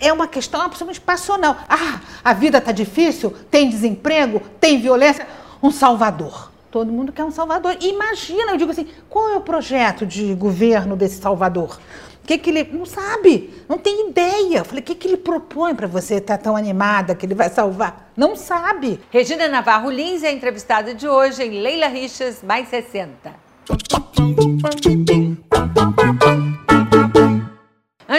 é uma questão absolutamente passional. Ah, a vida está difícil, tem desemprego, tem violência. Um salvador. Todo mundo quer um salvador. Imagina, eu digo assim, qual é o projeto de governo desse salvador? O que, que ele. Não sabe, não tem ideia. Eu falei, o que, que ele propõe para você estar tá tão animada que ele vai salvar? Não sabe. Regina Navarro Lins é entrevistada de hoje em Leila Richas, mais 60.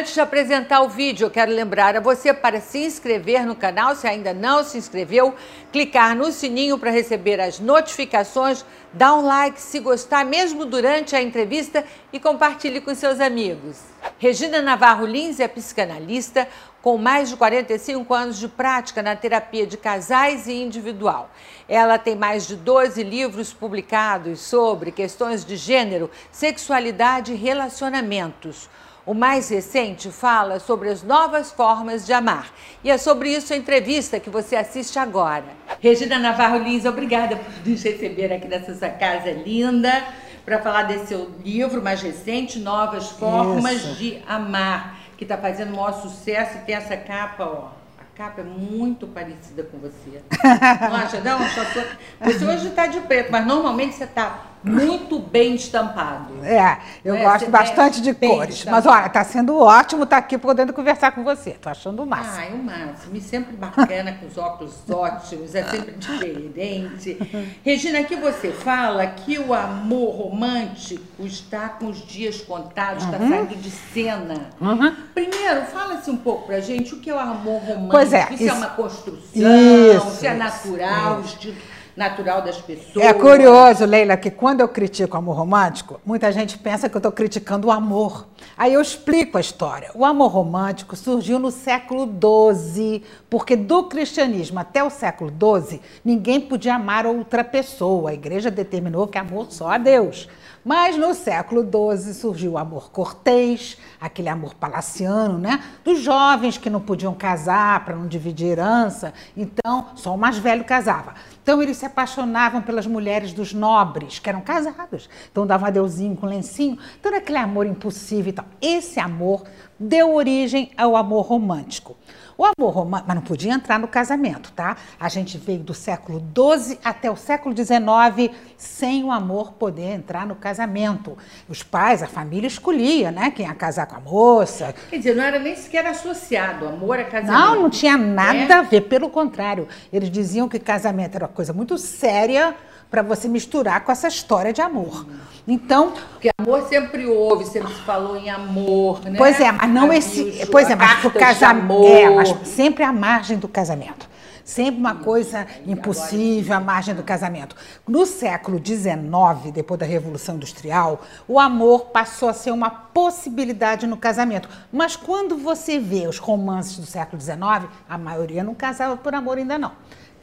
Antes de apresentar o vídeo, eu quero lembrar a você para se inscrever no canal, se ainda não se inscreveu, clicar no sininho para receber as notificações, dar um like se gostar, mesmo durante a entrevista, e compartilhe com seus amigos. Regina Navarro Lins é psicanalista com mais de 45 anos de prática na terapia de casais e individual. Ela tem mais de 12 livros publicados sobre questões de gênero, sexualidade e relacionamentos. O mais recente fala sobre as novas formas de amar. E é sobre isso a entrevista que você assiste agora. Regina Navarro Lins, obrigada por nos receber aqui nessa sua casa linda para falar desse seu livro mais recente, Novas Formas isso. de Amar, que está fazendo o maior sucesso e tem essa capa, ó capa é muito parecida com você. Não acha? Não, só tô... Você hoje está de preto, mas normalmente você está muito bem estampado. É, eu é? gosto você bastante de cores. Estampado. Mas olha, está sendo ótimo estar tá aqui podendo conversar com você. Estou achando o máximo. Ah, é o máximo. E sempre bacana, com os óculos ótimos, é sempre diferente. Regina, aqui você fala que o amor romântico está com os dias contados, está uhum. saindo de cena. Uhum. Primeiro, fala-se um pouco pra gente o que é o amor romântico. Pois é. Se isso, é uma construção, isso, se é natural, isso. estilo natural das pessoas. É curioso, Leila, que quando eu critico o amor romântico, muita gente pensa que eu estou criticando o amor. Aí eu explico a história. O amor romântico surgiu no século XII, porque do cristianismo até o século XII, ninguém podia amar outra pessoa. A igreja determinou que amor só a Deus. Mas no século XII surgiu o amor cortês, aquele amor palaciano, né? Dos jovens que não podiam casar para não dividir herança, então só o mais velho casava. Então eles se apaixonavam pelas mulheres dos nobres, que eram casadas. Então davam adeuzinho com lencinho. Então era aquele amor impossível e tal. Esse amor deu origem ao amor romântico. O amor romântico, mas não podia entrar no casamento, tá? A gente veio do século XII até o século XIX sem o amor poder entrar no casamento. Os pais, a família escolhia, né? Quem ia casar com a moça. Quer dizer, não era nem sequer associado, amor a casamento. Não, não tinha nada é? a ver, pelo contrário. Eles diziam que casamento era uma coisa muito séria para você misturar com essa história de amor. Então, porque amor sempre houve, sempre se falou em amor, né? Pois é, mas não esse, pois é, mas o casamento, é, mas sempre à margem do casamento. Sempre uma coisa impossível à margem do casamento. No século XIX, depois da Revolução Industrial, o amor passou a ser uma possibilidade no casamento. Mas quando você vê os romances do século XIX, a maioria não casava por amor ainda não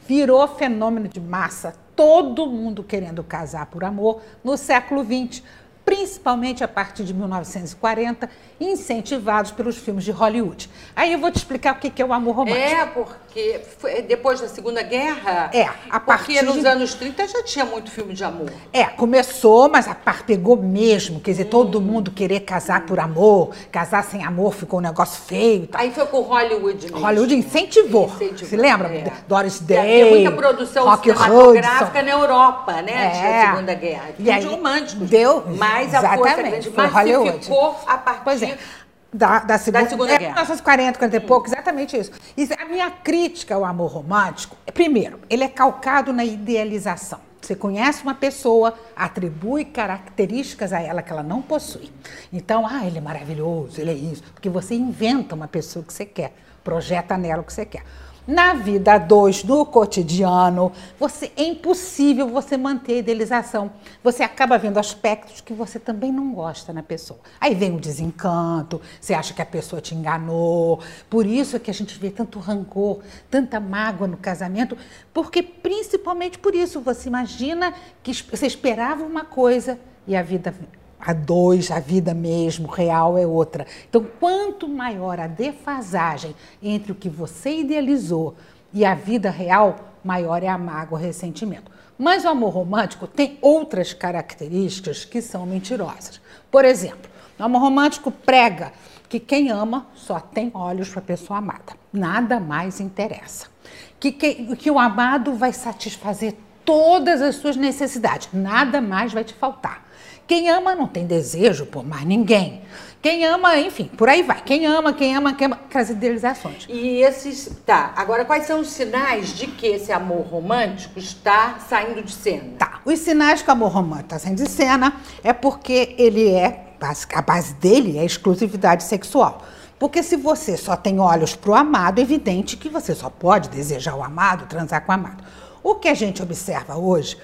virou fenômeno de massa, todo mundo querendo casar por amor no século XX principalmente a partir de 1940, incentivados pelos filmes de Hollywood. Aí eu vou te explicar o que é o amor romântico. É, foi depois da Segunda Guerra. É, a partir. Porque nos anos 30 já tinha muito filme de amor. É, começou, mas a par pegou mesmo. Quer dizer, hum. todo mundo querer casar por amor, casar sem amor ficou um negócio feio. Tá. Aí foi com Hollywood mesmo. Hollywood incentivou. incentivou. Se lembra? É. Doris Day. Muita produção Rock cinematográfica na Europa, né? É. Da Segunda Guerra. E aí, românticos. Deu. Mas a força grande massificou a partir pois é. Da, da, segunda, da Segunda é, Guerra. 1940, 40 e pouco, exatamente isso. isso. A minha crítica ao amor romântico, primeiro, ele é calcado na idealização. Você conhece uma pessoa, atribui características a ela que ela não possui. Então, ah, ele é maravilhoso, ele é isso. Porque você inventa uma pessoa que você quer, projeta nela o que você quer. Na vida dois, no cotidiano, você é impossível você manter a idealização. Você acaba vendo aspectos que você também não gosta na pessoa. Aí vem o desencanto, você acha que a pessoa te enganou. Por isso é que a gente vê tanto rancor, tanta mágoa no casamento, porque principalmente por isso você imagina que você esperava uma coisa e a vida a dois, a vida mesmo, real é outra. Então, quanto maior a defasagem entre o que você idealizou e a vida real, maior é a mágoa, o ressentimento. Mas o amor romântico tem outras características que são mentirosas. Por exemplo, o amor romântico prega que quem ama só tem olhos para a pessoa amada. Nada mais interessa. Que, que, que o amado vai satisfazer todas as suas necessidades. Nada mais vai te faltar. Quem ama não tem desejo por mais ninguém. Quem ama, enfim, por aí vai. Quem ama, quem ama, quem ama, aquelas idealizações. E esses. Tá, agora quais são os sinais de que esse amor romântico está saindo de cena? Tá, os sinais que o amor romântico está saindo de cena é porque ele é. A base dele é a exclusividade sexual. Porque se você só tem olhos para o amado, é evidente que você só pode desejar o amado, transar com o amado. O que a gente observa hoje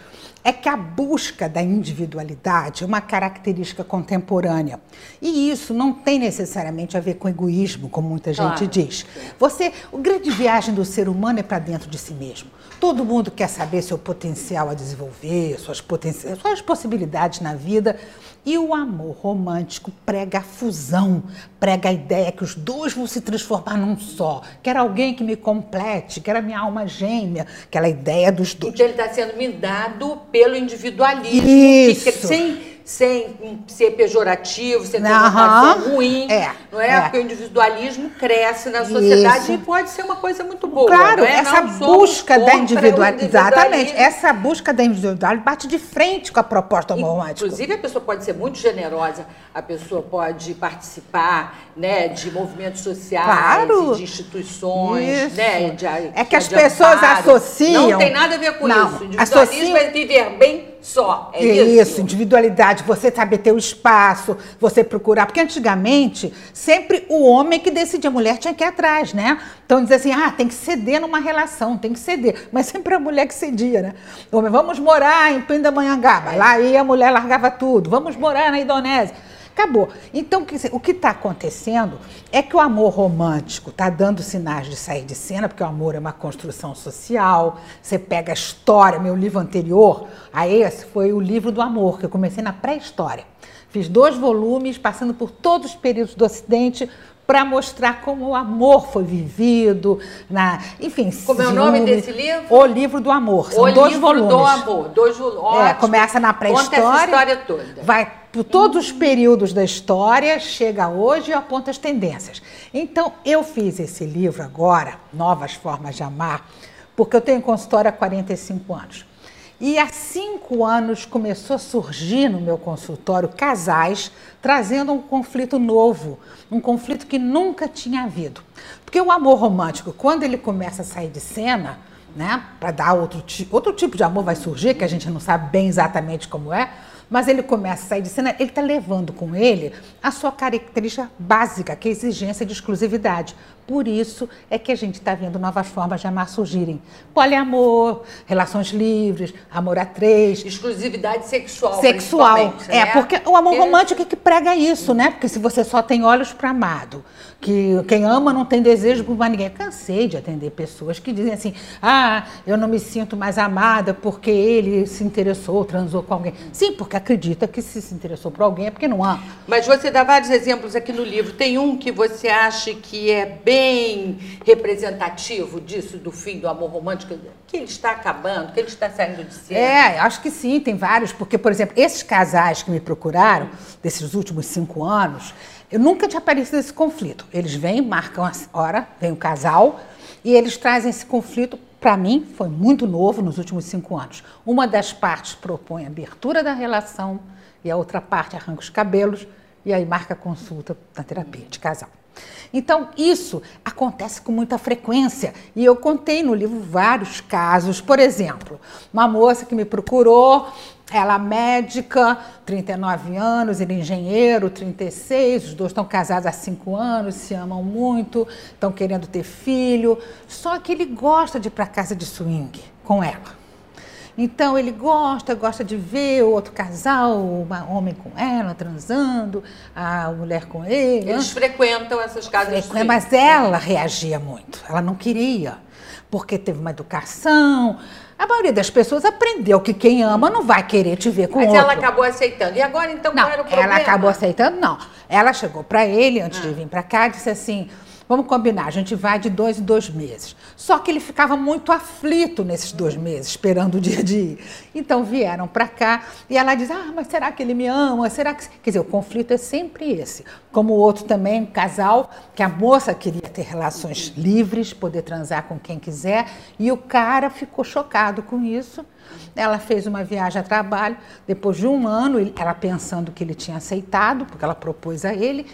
é que a busca da individualidade é uma característica contemporânea. E isso não tem necessariamente a ver com egoísmo, como muita gente claro. diz. Você, o grande viagem do ser humano é para dentro de si mesmo. Todo mundo quer saber seu potencial a desenvolver, suas, poten suas possibilidades na vida. E o amor romântico prega a fusão, prega a ideia que os dois vão se transformar num só. Quero alguém que me complete, quero a minha alma gêmea, aquela ideia dos dois. Então ele está sendo mindado pelo individualismo. Isso. Que, sem sem ser pejorativo, sem ter uma ruim, é, não é? é? Porque o individualismo cresce na sociedade Isso. e pode ser uma coisa muito boa. Claro, é? essa não busca da individualidade, exatamente, essa busca da individualidade bate de frente com a proposta romântica. Inclusive a pessoa pode ser muito generosa, a pessoa pode participar, né, de movimentos sociais, claro. de instituições, isso. né, de, é que as pessoas associam. Não tem nada a ver com não, isso. O individualismo associam... é viver bem só. É isso. Isso, individualidade, você saber ter o espaço, você procurar. Porque antigamente, sempre o homem que decidia, a mulher tinha que ir atrás, né? Então diz assim, ah, tem que ceder numa relação, tem que ceder. Mas sempre a mulher que cedia, né? Homem, vamos morar em Pindamonhangaba. Lá ia a mulher largava tudo. Vamos morar na Indonésia. Acabou. Então, o que está acontecendo é que o amor romântico está dando sinais de sair de cena, porque o amor é uma construção social. Você pega a história, meu livro anterior a esse foi o livro do amor, que eu comecei na pré-história. Fiz dois volumes, passando por todos os períodos do Ocidente, para mostrar como o amor foi vivido, na, enfim. Como é o nome desse livro? O livro do amor. São o dois livro volumes. do amor, dois volumes. É, começa na pré-história. Conta essa história toda. Vai por todos os períodos da história, chega hoje e aponta as tendências. Então, eu fiz esse livro agora, Novas Formas de Amar, porque eu tenho consultório há 45 anos. E há cinco anos começou a surgir no meu consultório casais trazendo um conflito novo, um conflito que nunca tinha havido. Porque o amor romântico, quando ele começa a sair de cena, né, para dar outro, outro tipo de amor vai surgir, que a gente não sabe bem exatamente como é, mas ele começa a sair de cena, ele está levando com ele a sua característica básica, que é a exigência de exclusividade. Por isso é que a gente está vendo novas formas de amar surgirem. Poliamor, relações livres, amor a três. Exclusividade sexual. Sexual. É, né? porque o amor romântico é que prega isso, né? Porque se você só tem olhos para amado, que quem ama não tem desejo por mais ninguém. Cansei de atender pessoas que dizem assim: ah, eu não me sinto mais amada porque ele se interessou, transou com alguém. Sim, porque acredita que se se interessou por alguém é porque não ama. Mas você dá vários exemplos aqui no livro. Tem um que você acha que é bem bem representativo disso, do fim do amor romântico, que ele está acabando, que ele está saindo de cena? É, acho que sim, tem vários, porque, por exemplo, esses casais que me procuraram, desses últimos cinco anos, eu nunca tinha aparecido esse conflito. Eles vêm, marcam a hora, vem o casal, e eles trazem esse conflito para mim, foi muito novo nos últimos cinco anos. Uma das partes propõe a abertura da relação e a outra parte arranca os cabelos e aí marca consulta na terapia de casal. Então, isso acontece com muita frequência. E eu contei no livro vários casos. Por exemplo, uma moça que me procurou, ela médica, 39 anos, ele engenheiro, 36, os dois estão casados há 5 anos, se amam muito, estão querendo ter filho. Só que ele gosta de ir para casa de swing com ela. Então ele gosta, gosta de ver o outro casal, o homem com ela transando, a mulher com ele. Eles frequentam essas casas. Frequentam, mas ela reagia muito. Ela não queria, porque teve uma educação. A maioria das pessoas aprendeu que quem ama não vai querer te ver com Mas outro. ela acabou aceitando. E agora, então, não, qual era o problema? Ela acabou aceitando, não. Ela chegou para ele, antes ah. de vir para cá, disse assim: Vamos combinar, a gente vai de dois em dois meses. Só que ele ficava muito aflito nesses dois meses, esperando o dia de ir. Então vieram para cá e ela diz: Ah, mas será que ele me ama? Será que. Quer dizer, o conflito é sempre esse. Como o outro também, um casal, que a moça queria ter relações livres, poder transar com quem quiser, e o cara ficou chocado com isso. Ela fez uma viagem a trabalho, depois de um ano, ela pensando que ele tinha aceitado, porque ela propôs a ele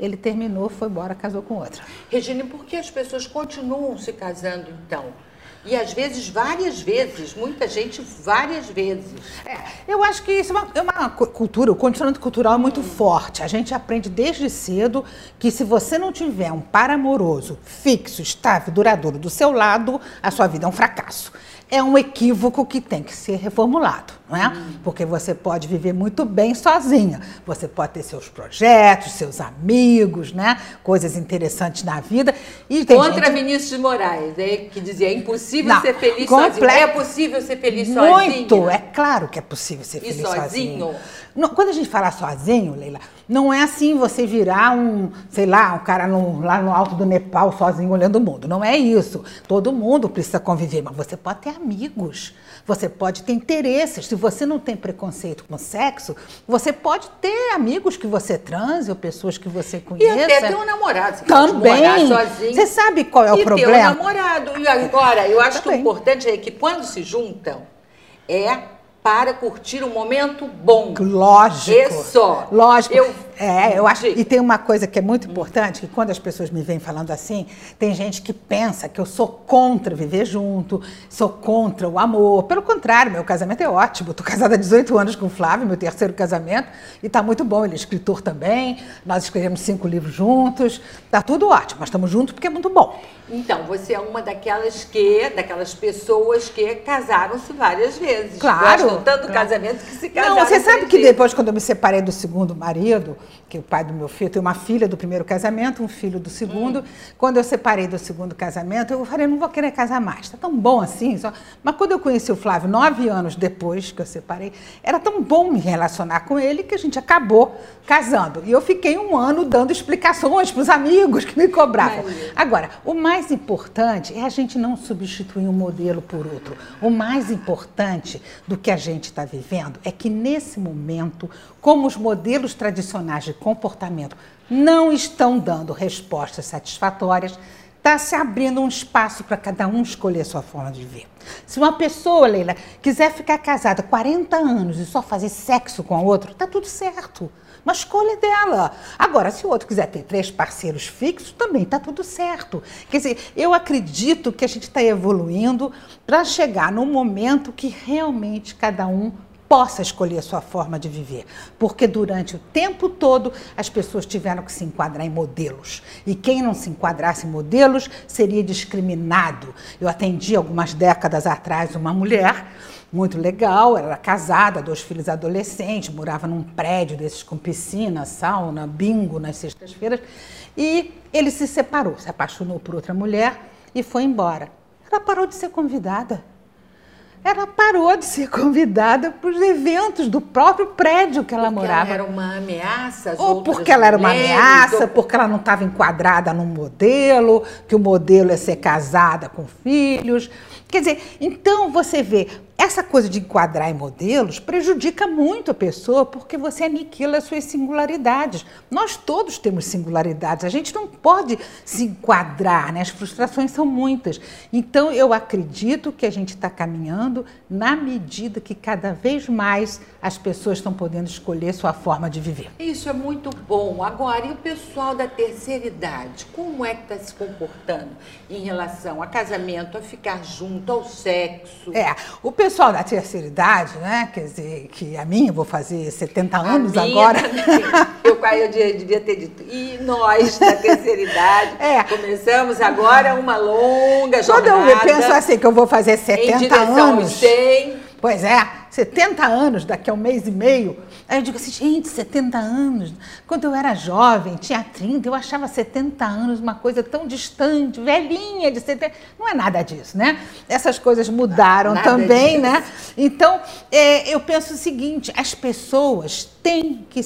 ele terminou, foi embora, casou com outra. Regina, por que as pessoas continuam se casando então? E às vezes, várias vezes, muita gente várias vezes. É, eu acho que isso é uma, é uma cultura, o condicionamento cultural é muito hum. forte. A gente aprende desde cedo que se você não tiver um par amoroso fixo, estável, duradouro do seu lado, a sua vida é um fracasso é um equívoco que tem que ser reformulado, não é? Hum. Porque você pode viver muito bem sozinha. Você pode ter seus projetos, seus amigos, né? Coisas interessantes na vida. E Contra gente... Vinícius de Moraes, é, que dizia é impossível não, ser feliz sozinho. É possível ser feliz muito, sozinho? Muito, é claro que é possível ser feliz e sozinho. sozinho. Quando a gente fala sozinho, Leila, não é assim você virar um, sei lá, um cara no, lá no alto do Nepal sozinho olhando o mundo. Não é isso. Todo mundo precisa conviver, mas você pode ter amigos, você pode ter interesses. Se você não tem preconceito com sexo, você pode ter amigos que você transe ou pessoas que você conheça. E até ter um namorado. Você Também. sozinho. Você sabe qual é o e problema? Ter um namorado. E agora, eu acho Também. que o importante é que quando se juntam, é para curtir um momento bom. Lógico. E só. Lógico. Eu, é, eu acho. E tem uma coisa que é muito importante, que quando as pessoas me vêm falando assim, tem gente que pensa que eu sou contra viver junto, sou contra o amor. Pelo contrário, meu casamento é ótimo. Estou casada há 18 anos com o Flávio, meu terceiro casamento, e está muito bom. Ele é escritor também. Nós escrevemos cinco livros juntos. Está tudo ótimo. Nós estamos juntos porque é muito bom. Então, você é uma daquelas que, daquelas pessoas que casaram-se várias vezes. Claro. Gostam tanto do casamento que se casaram. Não, você sabe que depois, quando eu me separei do segundo marido, que é o pai do meu filho, tem uma filha do primeiro casamento, um filho do segundo. Hum. Quando eu separei do segundo casamento, eu falei, não vou querer casar mais. Está tão bom assim. Só... Mas quando eu conheci o Flávio, nove anos depois que eu separei, era tão bom me relacionar com ele que a gente acabou casando. E eu fiquei um ano dando explicações para os amigos que me cobravam. Agora, o mais mais importante é a gente não substituir um modelo por outro. O mais importante do que a gente está vivendo é que, nesse momento, como os modelos tradicionais de comportamento não estão dando respostas satisfatórias, está se abrindo um espaço para cada um escolher a sua forma de viver. Se uma pessoa, Leila, quiser ficar casada 40 anos e só fazer sexo com a outra, está tudo certo. Uma escolha dela. Agora, se o outro quiser ter três parceiros fixos, também está tudo certo. Quer dizer, eu acredito que a gente está evoluindo para chegar num momento que realmente cada um possa escolher a sua forma de viver. Porque durante o tempo todo as pessoas tiveram que se enquadrar em modelos. E quem não se enquadrasse em modelos seria discriminado. Eu atendi algumas décadas atrás uma mulher muito legal, era casada, dois filhos adolescentes, morava num prédio desses com piscina, sauna, bingo nas sextas-feiras. E ele se separou, se apaixonou por outra mulher e foi embora. Ela parou de ser convidada. Ela parou de ser convidada para os eventos do próprio prédio que ela porque morava. Ela era uma ameaça. ou porque ela era uma ameaça, ou... porque ela não estava enquadrada num modelo, que o modelo é ser casada com filhos. Quer dizer, então você vê, essa coisa de enquadrar em modelos prejudica muito a pessoa porque você aniquila as suas singularidades. Nós todos temos singularidades, a gente não pode se enquadrar, né? as frustrações são muitas. Então, eu acredito que a gente está caminhando na medida que cada vez mais as pessoas estão podendo escolher sua forma de viver. Isso é muito bom. Agora, e o pessoal da terceira idade? Como é que está se comportando em relação a casamento, a ficar junto, ao sexo? É, o pessoal pessoal da terceira idade, né? Quer dizer, que a minha, eu vou fazer 70 anos agora. eu, eu devia ter dito. E nós, da terceira idade, é. começamos agora uma longa jornada. Quando eu penso assim, que eu vou fazer 70 anos. 100. Pois é, 70 anos daqui a um mês e meio Aí eu digo assim, gente, 70 anos. Quando eu era jovem, tinha 30, eu achava 70 anos uma coisa tão distante, velhinha de 70. Não é nada disso, né? Essas coisas mudaram nada também, disso. né? Então, é, eu penso o seguinte: as pessoas têm que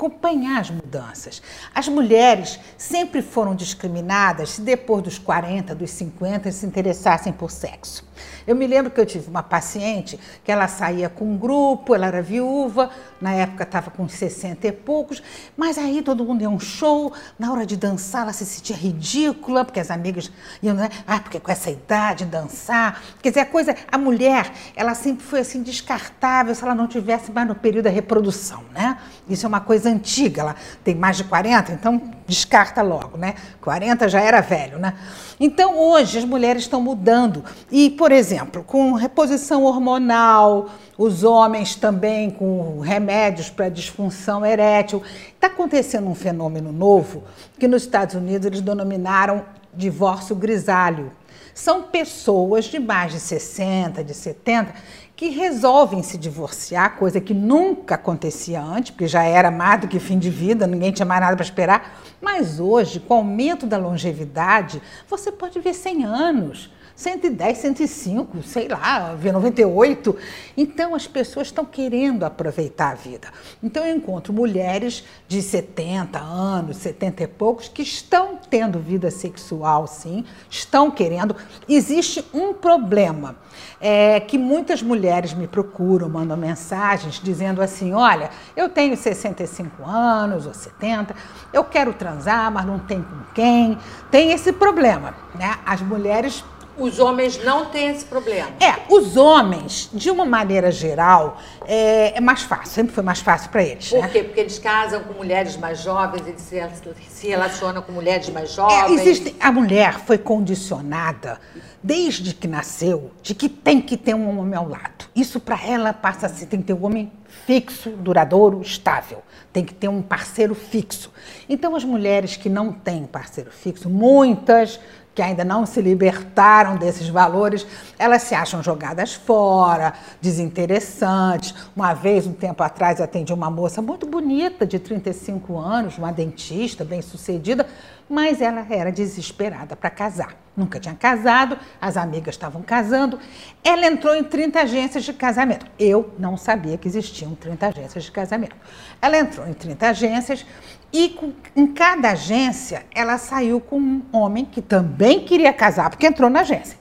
acompanhar as mudanças. As mulheres sempre foram discriminadas se depois dos 40, dos 50 se interessassem por sexo. Eu me lembro que eu tive uma paciente que ela saía com um grupo, ela era viúva, na época estava com 60 e poucos, mas aí todo mundo ia um show, na hora de dançar ela se sentia ridícula, porque as amigas iam, né? Ah, porque com essa idade dançar. Quer dizer, a coisa, a mulher, ela sempre foi assim descartável se ela não tivesse mais no período da reprodução, né? Isso é uma coisa antiga, ela tem mais de 40, então descarta logo, né? 40 já era velho, né? Então hoje as mulheres estão mudando e, por exemplo, com reposição hormonal, os homens também com remédios para disfunção erétil. Está acontecendo um fenômeno novo que nos Estados Unidos eles denominaram divórcio grisalho. São pessoas de mais de 60, de 70, que resolvem se divorciar, coisa que nunca acontecia antes, porque já era mais do que fim de vida, ninguém tinha mais nada para esperar. Mas hoje, com o aumento da longevidade, você pode ver 100 anos. 110, 105, sei lá, V98. Então as pessoas estão querendo aproveitar a vida. Então eu encontro mulheres de 70 anos, 70 e poucos, que estão tendo vida sexual, sim, estão querendo. Existe um problema, é que muitas mulheres me procuram, mandam mensagens dizendo assim: olha, eu tenho 65 anos ou 70, eu quero transar, mas não tem com quem. Tem esse problema, né? As mulheres os homens não têm esse problema. É, os homens, de uma maneira geral, é, é mais fácil, sempre foi mais fácil para eles. Por né? quê? Porque eles casam com mulheres mais jovens, eles se, se relacionam com mulheres mais jovens. É, existe, a mulher foi condicionada desde que nasceu de que tem que ter um homem ao lado. Isso para ela passa assim, tem que ter um homem fixo, duradouro, estável. Tem que ter um parceiro fixo. Então as mulheres que não têm parceiro fixo, muitas que ainda não se libertaram desses valores, elas se acham jogadas fora, desinteressantes. Uma vez, um tempo atrás, atendi uma moça muito bonita, de 35 anos, uma dentista bem sucedida, mas ela era desesperada para casar. Nunca tinha casado, as amigas estavam casando. Ela entrou em 30 agências de casamento. Eu não sabia que existiam 30 agências de casamento. Ela entrou em 30 agências e com, em cada agência ela saiu com um homem que também queria casar, porque entrou na agência.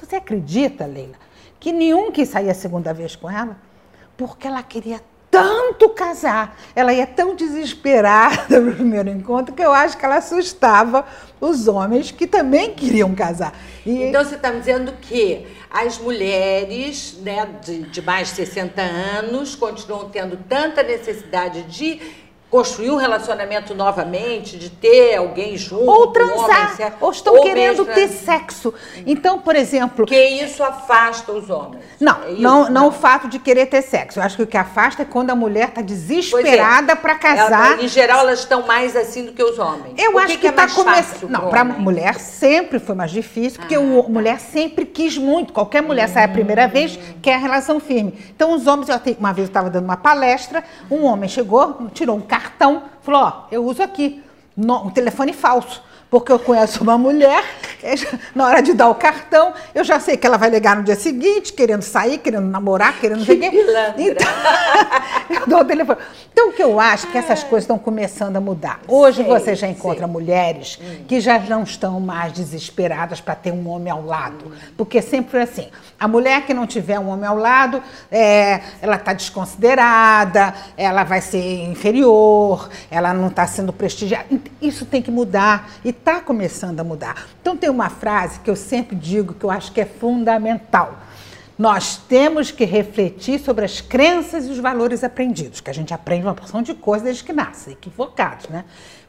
Você acredita, Leila, que nenhum quis sair a segunda vez com ela? Porque ela queria tanto casar, ela ia tão desesperada no primeiro encontro que eu acho que ela assustava os homens que também queriam casar. E... Então você está dizendo que as mulheres né, de, de mais de 60 anos continuam tendo tanta necessidade de construir um relacionamento novamente, de ter alguém junto. Ou transar, um ou estão ou querendo ter sexo. Então, por exemplo. Que isso afasta os homens. Não, é não, não, o fato de querer ter sexo. Eu acho que o que afasta é quando a mulher está desesperada é. para casar. Ela, em geral, elas estão mais assim do que os homens. Eu o acho que, que está é começando. Não, para mulher sempre foi mais difícil, porque a ah, tá. mulher sempre quis muito. Qualquer mulher hum. sai a primeira vez, quer a relação firme. Então, os homens, uma vez eu estava dando uma palestra, um homem chegou, tirou um carro cartão. Falou, ó, eu uso aqui no, um telefone falso porque eu conheço uma mulher, na hora de dar o cartão, eu já sei que ela vai ligar no dia seguinte, querendo sair, querendo namorar, querendo ver quê. Então, eu dou o telefone. Então, o que eu acho é que essas coisas estão começando a mudar. Hoje sei, você já encontra sei. mulheres hum. que já não estão mais desesperadas para ter um homem ao lado. Porque sempre foi assim: a mulher que não tiver um homem ao lado, é, ela está desconsiderada, ela vai ser inferior, ela não está sendo prestigiada. Isso tem que mudar. E está começando a mudar. Então, tem uma frase que eu sempre digo que eu acho que é fundamental. Nós temos que refletir sobre as crenças e os valores aprendidos, que a gente aprende uma porção de coisas desde que nasce, equivocados, né?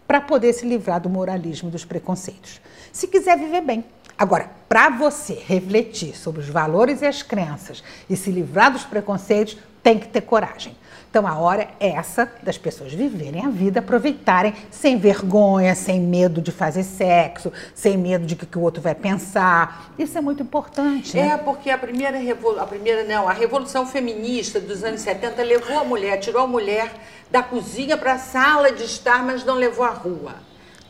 Para poder se livrar do moralismo e dos preconceitos. Se quiser viver bem. Agora, para você refletir sobre os valores e as crenças e se livrar dos preconceitos, tem que ter coragem. Então a hora é essa das pessoas viverem a vida, aproveitarem sem vergonha, sem medo de fazer sexo, sem medo de que, que o outro vai pensar. Isso é muito importante. Né? É, porque a primeira a primeira não, a revolução feminista dos anos 70 levou a mulher, tirou a mulher da cozinha para a sala de estar, mas não levou à rua.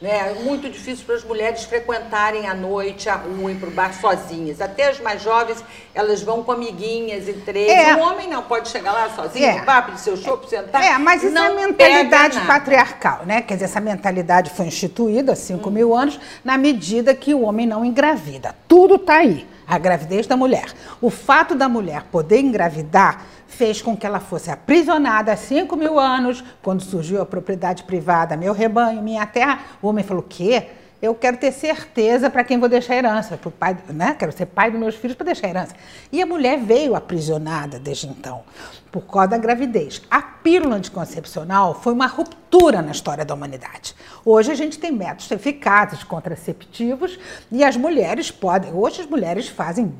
Né? É muito difícil para as mulheres frequentarem à noite a rua e para o bar sozinhas. Até as mais jovens, elas vão com amiguinhas e três. É. O homem não pode chegar lá sozinho, é. bar, pedir seu chopp, sentar. É, mas isso é mentalidade patriarcal, né? Quer dizer, essa mentalidade foi instituída há 5 hum. mil anos na medida que o homem não engravida. Tudo está aí a gravidez da mulher. O fato da mulher poder engravidar fez com que ela fosse aprisionada há 5 mil anos, quando surgiu a propriedade privada, meu rebanho, minha terra. O homem falou: o quê? Eu quero ter certeza para quem vou deixar herança, pro pai, né? Quero ser pai dos meus filhos para deixar herança. E a mulher veio aprisionada desde então, por causa da gravidez. A pílula anticoncepcional foi uma ruptura na história da humanidade. Hoje a gente tem métodos eficazes contraceptivos e as mulheres podem, hoje as mulheres fazem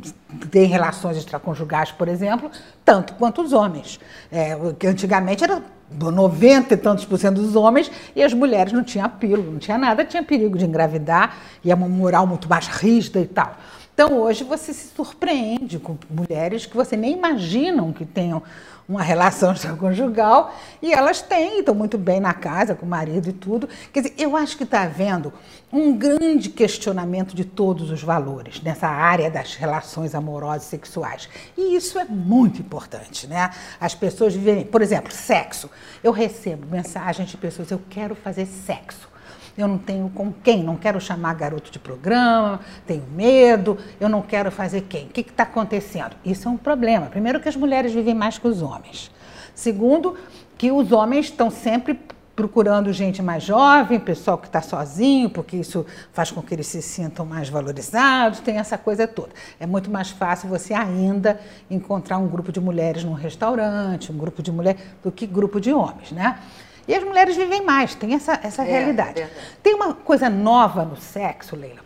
têm relações extraconjugais, por exemplo, tanto quanto os homens. É, antigamente era 90 e tantos por cento dos homens, e as mulheres não tinham pílula, não tinha nada, tinha perigo de engravidar, e é uma moral muito mais rígida e tal. Então hoje você se surpreende com mulheres que você nem imaginam que tenham uma relação extraconjugal e elas têm, estão muito bem na casa com o marido e tudo. Quer dizer, eu acho que está havendo um grande questionamento de todos os valores nessa área das relações amorosas e sexuais. E isso é muito importante, né? As pessoas vivem, por exemplo, sexo. Eu recebo mensagens de pessoas, eu quero fazer sexo eu não tenho com quem, não quero chamar garoto de programa, tenho medo, eu não quero fazer quem. O que está acontecendo? Isso é um problema. Primeiro, que as mulheres vivem mais que os homens. Segundo, que os homens estão sempre procurando gente mais jovem, pessoal que está sozinho, porque isso faz com que eles se sintam mais valorizados, tem essa coisa toda. É muito mais fácil você ainda encontrar um grupo de mulheres num restaurante, um grupo de mulheres, do que grupo de homens, né? E as mulheres vivem mais, tem essa, essa é, realidade. É tem uma coisa nova no sexo, Leila,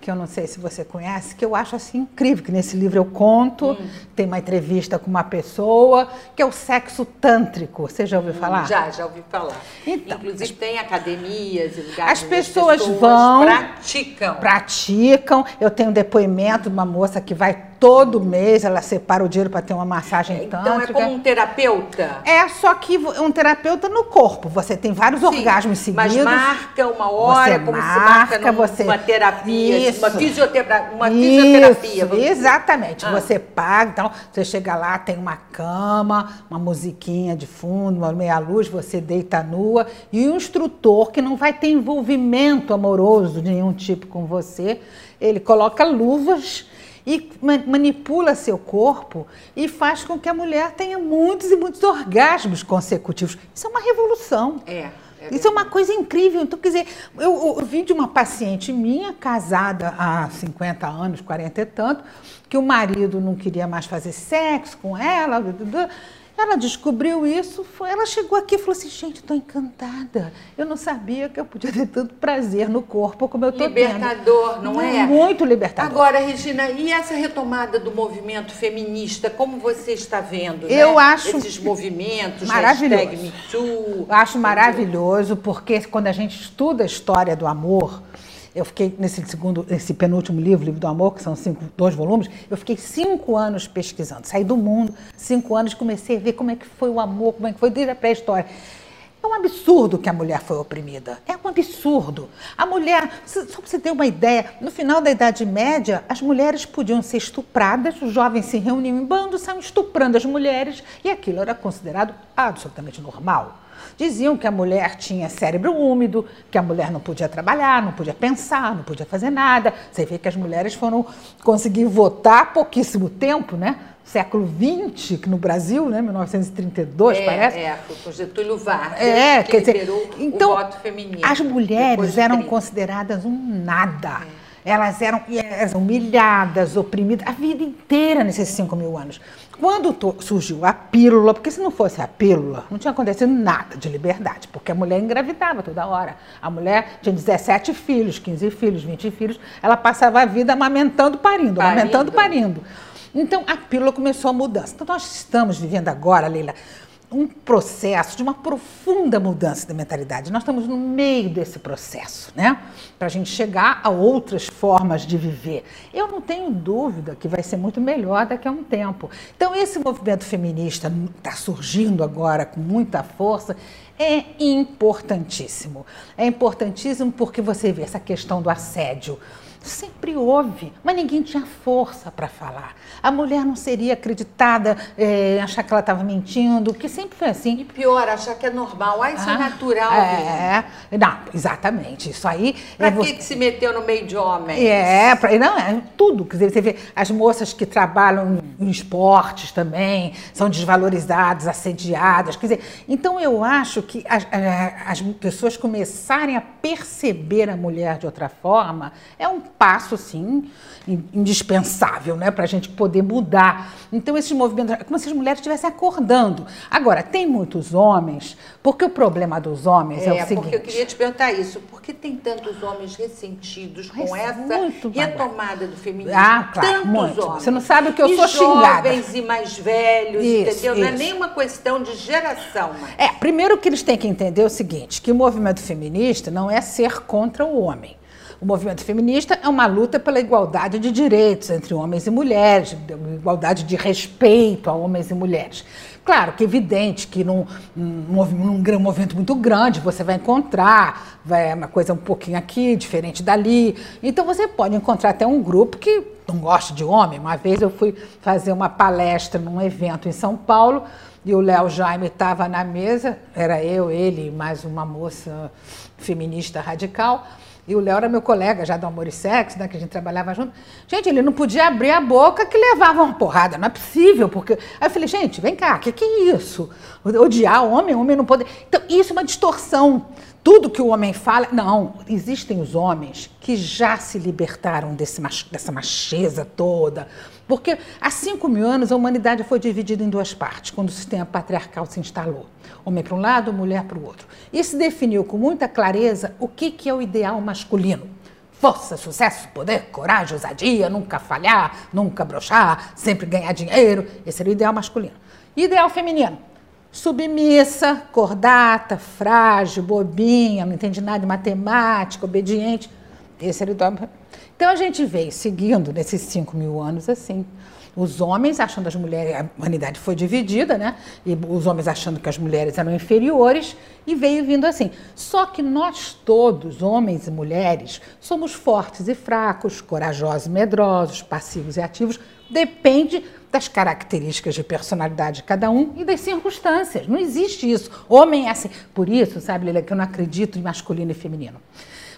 que eu não sei se você conhece, que eu acho assim incrível, que nesse livro eu conto, hum. tem uma entrevista com uma pessoa, que é o sexo tântrico. Você já ouviu hum, falar? Já, já ouvi falar. Então, Inclusive as, tem academias e lugares As pessoas, pessoas vão, praticam. Praticam. Eu tenho um depoimento de uma moça que vai todo mês ela separa o dinheiro para ter uma massagem então tântrica. Então é como um terapeuta? É, só que um terapeuta no corpo. Você tem vários Sim, orgasmos seguidos. Mas marca uma hora, você como marca, se marca num, você... uma terapia, isso, uma, fisioterapia, uma isso, fisioterapia. Exatamente. Ah. Você paga, então você chega lá, tem uma cama, uma musiquinha de fundo, uma meia luz, você deita nua e o instrutor que não vai ter envolvimento amoroso de nenhum tipo com você, ele coloca luvas e manipula seu corpo e faz com que a mulher tenha muitos e muitos orgasmos consecutivos. Isso é uma revolução. É. É Isso é uma coisa incrível. Então, quer dizer, eu, eu, vi de uma paciente minha, casada há 50 anos, 40 e tanto, que o marido não queria mais fazer sexo com ela. Ela descobriu isso, foi, ela chegou aqui e falou assim, gente, estou encantada. Eu não sabia que eu podia ter tanto prazer no corpo como eu estou tendo. Libertador, não é? Muito libertador. Agora, Regina, e essa retomada do movimento feminista, como você está vendo? Eu né? acho esses movimentos, maravilhoso. Me Too, acho maravilhoso, porque quando a gente estuda a história do amor, eu fiquei nesse segundo, esse penúltimo livro, Livro do Amor, que são cinco, dois volumes, eu fiquei cinco anos pesquisando. Saí do mundo, cinco anos, comecei a ver como é que foi o amor, como é que foi desde a pré-história. É um absurdo que a mulher foi oprimida. É um absurdo. A mulher, só para você ter uma ideia, no final da Idade Média, as mulheres podiam ser estupradas, os jovens se reuniam em bando, saíam estuprando as mulheres, e aquilo era considerado absolutamente normal. Diziam que a mulher tinha cérebro úmido, que a mulher não podia trabalhar, não podia pensar, não podia fazer nada. Você vê que as mulheres foram conseguir votar há pouquíssimo tempo, né? século XX, que no Brasil, né, 1932, é, parece. É, com Getúlio Vargas, é, que quer dizer, então, o voto feminino. As mulheres eram consideradas um nada. É. Elas eram, eram humilhadas, oprimidas, a vida inteira nesses 5 mil anos. Quando surgiu a pílula, porque se não fosse a pílula, não tinha acontecido nada de liberdade, porque a mulher engravidava toda hora. A mulher tinha 17 filhos, 15 filhos, 20 filhos, ela passava a vida amamentando, parindo, parindo. amamentando, parindo. Então a pílula começou a mudança. Então nós estamos vivendo agora, Leila, um processo de uma profunda mudança da mentalidade. Nós estamos no meio desse processo, né? Para a gente chegar a outras formas de viver. Eu não tenho dúvida que vai ser muito melhor daqui a um tempo. Então, esse movimento feminista está surgindo agora com muita força. É importantíssimo. É importantíssimo porque você vê essa questão do assédio Sempre houve, mas ninguém tinha força para falar. A mulher não seria acreditada, é, achar que ela estava mentindo, que sempre foi assim. E pior, achar que é normal. Ah, isso é ah, é natural. É, não, exatamente. Isso aí. Para é que, você... que se meteu no meio de homens? É, pra, não, é tudo. Quer dizer, você vê as moças que trabalham em esportes também são desvalorizadas, assediadas. Quer dizer, então eu acho que as, as pessoas começarem a perceber a mulher de outra forma é um passo, assim, indispensável, né, para a gente poder mudar. Então, esses movimentos, é como se as mulheres estivessem acordando. Agora, tem muitos homens, porque o problema dos homens é, é o seguinte... porque eu queria te perguntar isso, por que tem tantos homens ressentidos com Mas essa retomada do feminismo? Ah, claro, tantos muito. homens. Você não sabe o que eu e sou xingada. jovens e mais velhos, isso, entendeu? Isso. Não é nenhuma questão de geração. Mas... É, primeiro que eles têm que entender é o seguinte, que o movimento feminista não é ser contra o homem. O movimento feminista é uma luta pela igualdade de direitos entre homens e mulheres, igualdade de respeito a homens e mulheres. Claro que é evidente que num, num, num movimento muito grande você vai encontrar vai, uma coisa um pouquinho aqui, diferente dali. Então você pode encontrar até um grupo que não gosta de homem. Uma vez eu fui fazer uma palestra num evento em São Paulo e o Léo Jaime estava na mesa, era eu, ele mais uma moça feminista radical. E o Léo era meu colega já do Amor e Sexo, né, que a gente trabalhava junto. Gente, ele não podia abrir a boca que levava uma porrada. Não é possível, porque. Aí eu falei, gente, vem cá, o que, que é isso? Odiar homem, homem não pode. Então, isso é uma distorção. Tudo que o homem fala. Não, existem os homens que já se libertaram desse, dessa macheza toda. Porque há 5 mil anos a humanidade foi dividida em duas partes, quando o sistema patriarcal se instalou homem para um lado, mulher para o outro. E se definiu com muita clareza o que, que é o ideal masculino. Força, sucesso, poder, coragem, ousadia, nunca falhar, nunca brochar, sempre ganhar dinheiro. Esse era o ideal masculino. Ideal feminino. Submissa, cordata, frágil, bobinha, não entende nada de matemática, obediente. Esse era o ideal. Então a gente veio seguindo nesses 5 mil anos assim os homens achando as mulheres, a humanidade foi dividida, né? E os homens achando que as mulheres eram inferiores e veio vindo assim. Só que nós todos, homens e mulheres, somos fortes e fracos, corajosos e medrosos, passivos e ativos, depende das características de personalidade de cada um e das circunstâncias. Não existe isso. Homem é assim. Por isso, sabe, Lila, que eu não acredito em masculino e feminino.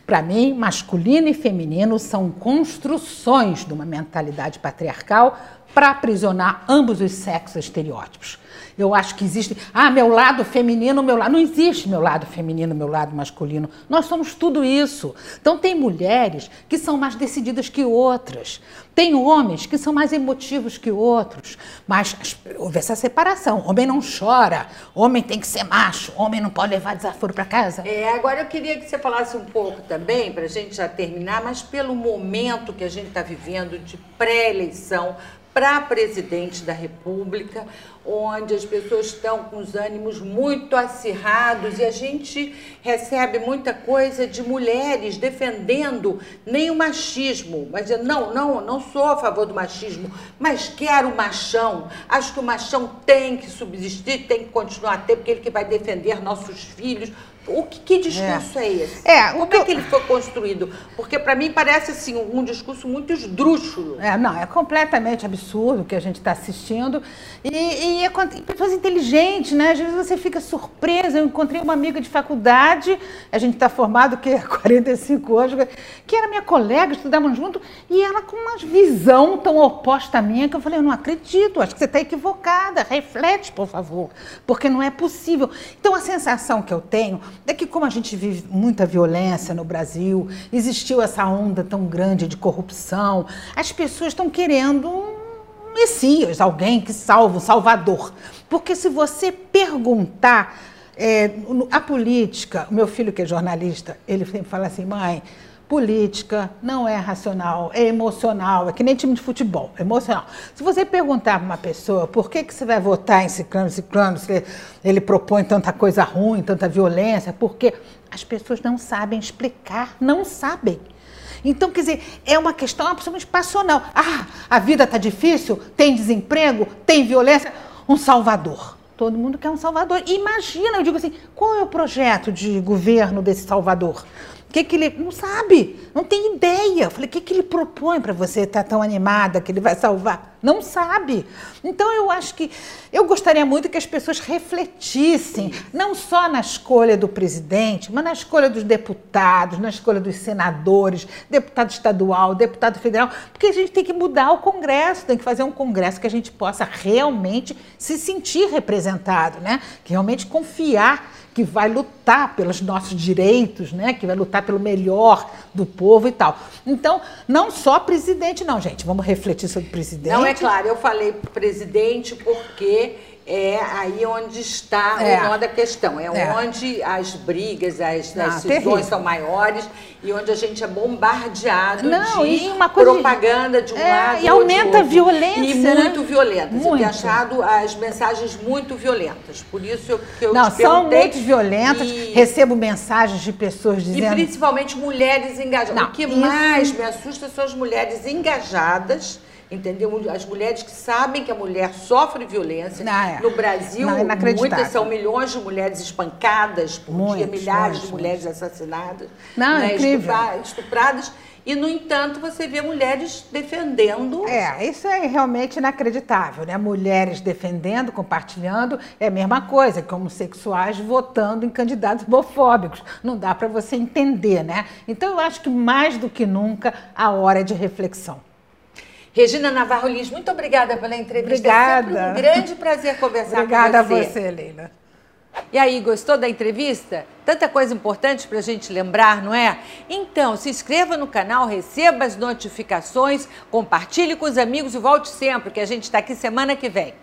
Para mim, masculino e feminino são construções de uma mentalidade patriarcal para aprisionar ambos os sexos estereótipos. Eu acho que existe, ah, meu lado feminino, meu lado. Não existe meu lado feminino, meu lado masculino. Nós somos tudo isso. Então, tem mulheres que são mais decididas que outras. Tem homens que são mais emotivos que outros. Mas houve essa separação. Homem não chora, homem tem que ser macho, homem não pode levar desaforo para casa. É, agora eu queria que você falasse um pouco também, para a gente já terminar, mas pelo momento que a gente está vivendo de pré-eleição para presidente da República, onde as pessoas estão com os ânimos muito acirrados e a gente recebe muita coisa de mulheres defendendo nem o machismo, mas não, não, não sou a favor do machismo, mas quero o machão. Acho que o machão tem que subsistir, tem que continuar a ter, porque ele que vai defender nossos filhos, o que, que discurso é, é esse? É, Como que é que ele foi construído? Porque para mim parece assim um discurso muito esdrúxulo. É, não, é completamente absurdo o que a gente está assistindo. E, e, é, e pessoas inteligentes, né? Às vezes você fica surpresa. Eu encontrei uma amiga de faculdade, a gente está formado que 45 anos, que era minha colega, estudávamos junto, e ela com uma visão tão oposta à minha que eu falei, eu não acredito, acho que você está equivocada, reflete, por favor, porque não é possível. Então a sensação que eu tenho é que como a gente vive muita violência no Brasil, existiu essa onda tão grande de corrupção, as pessoas estão querendo um Messias, alguém que salva, um salvador. Porque se você perguntar é, a política, o meu filho que é jornalista, ele sempre fala assim, mãe, política não é racional, é emocional, é que nem time de futebol, é emocional. Se você perguntar para uma pessoa por que, que você vai votar em Ciclano, Ciclano, se ele propõe tanta coisa ruim, tanta violência, porque as pessoas não sabem explicar, não sabem. Então, quer dizer, é uma questão absolutamente passional. Ah, a vida está difícil, tem desemprego, tem violência. Um salvador. Todo mundo quer um salvador. Imagina, eu digo assim, qual é o projeto de governo desse salvador? Que, que ele. Não sabe, não tem ideia. Eu falei, o que, que ele propõe para você estar tá tão animada que ele vai salvar? Não sabe. Então eu acho que. Eu gostaria muito que as pessoas refletissem, não só na escolha do presidente, mas na escolha dos deputados, na escolha dos senadores, deputado estadual, deputado federal, porque a gente tem que mudar o Congresso, tem que fazer um Congresso que a gente possa realmente se sentir representado, né? Que realmente confiar que vai lutar pelos nossos direitos, né? que vai lutar pelo melhor do povo e tal. Então, não só presidente, não, gente. Vamos refletir sobre presidente. Não, é claro, eu falei presidente porque é aí onde está é. o nó da questão. É, é, onde as brigas, as, as decisões são maiores e onde a gente é bombardeado Não, de propaganda de um é, lado e aumenta a violência. E né? muito violenta. Muito. Você tem achado as mensagens muito violentas. Por isso que eu Não, te são muito violentas. E... Recebo mensagens de pessoas dizendo... E principalmente mulheres engajadas. Não, o que isso... mais me assusta são as mulheres engajadas entendeu? As mulheres que sabem que a mulher sofre violência. É. No Brasil, Não, muitas são milhões de mulheres espancadas por muitos, dia, milhares muitos, de mulheres muitos. assassinadas, Não, né, incrível. estupradas. E, no entanto, você vê mulheres defendendo. É, isso é realmente inacreditável, né? Mulheres defendendo, compartilhando, é a mesma coisa que homossexuais votando em candidatos homofóbicos. Não dá para você entender, né? Então, eu acho que mais do que nunca, a hora é de reflexão. Regina Navarro Lins, muito obrigada pela entrevista. Obrigada. É um grande prazer conversar obrigada com você. Obrigada a você, Leila. E aí, gostou da entrevista? Tanta coisa importante para a gente lembrar, não é? Então, se inscreva no canal, receba as notificações, compartilhe com os amigos e volte sempre, que a gente está aqui semana que vem.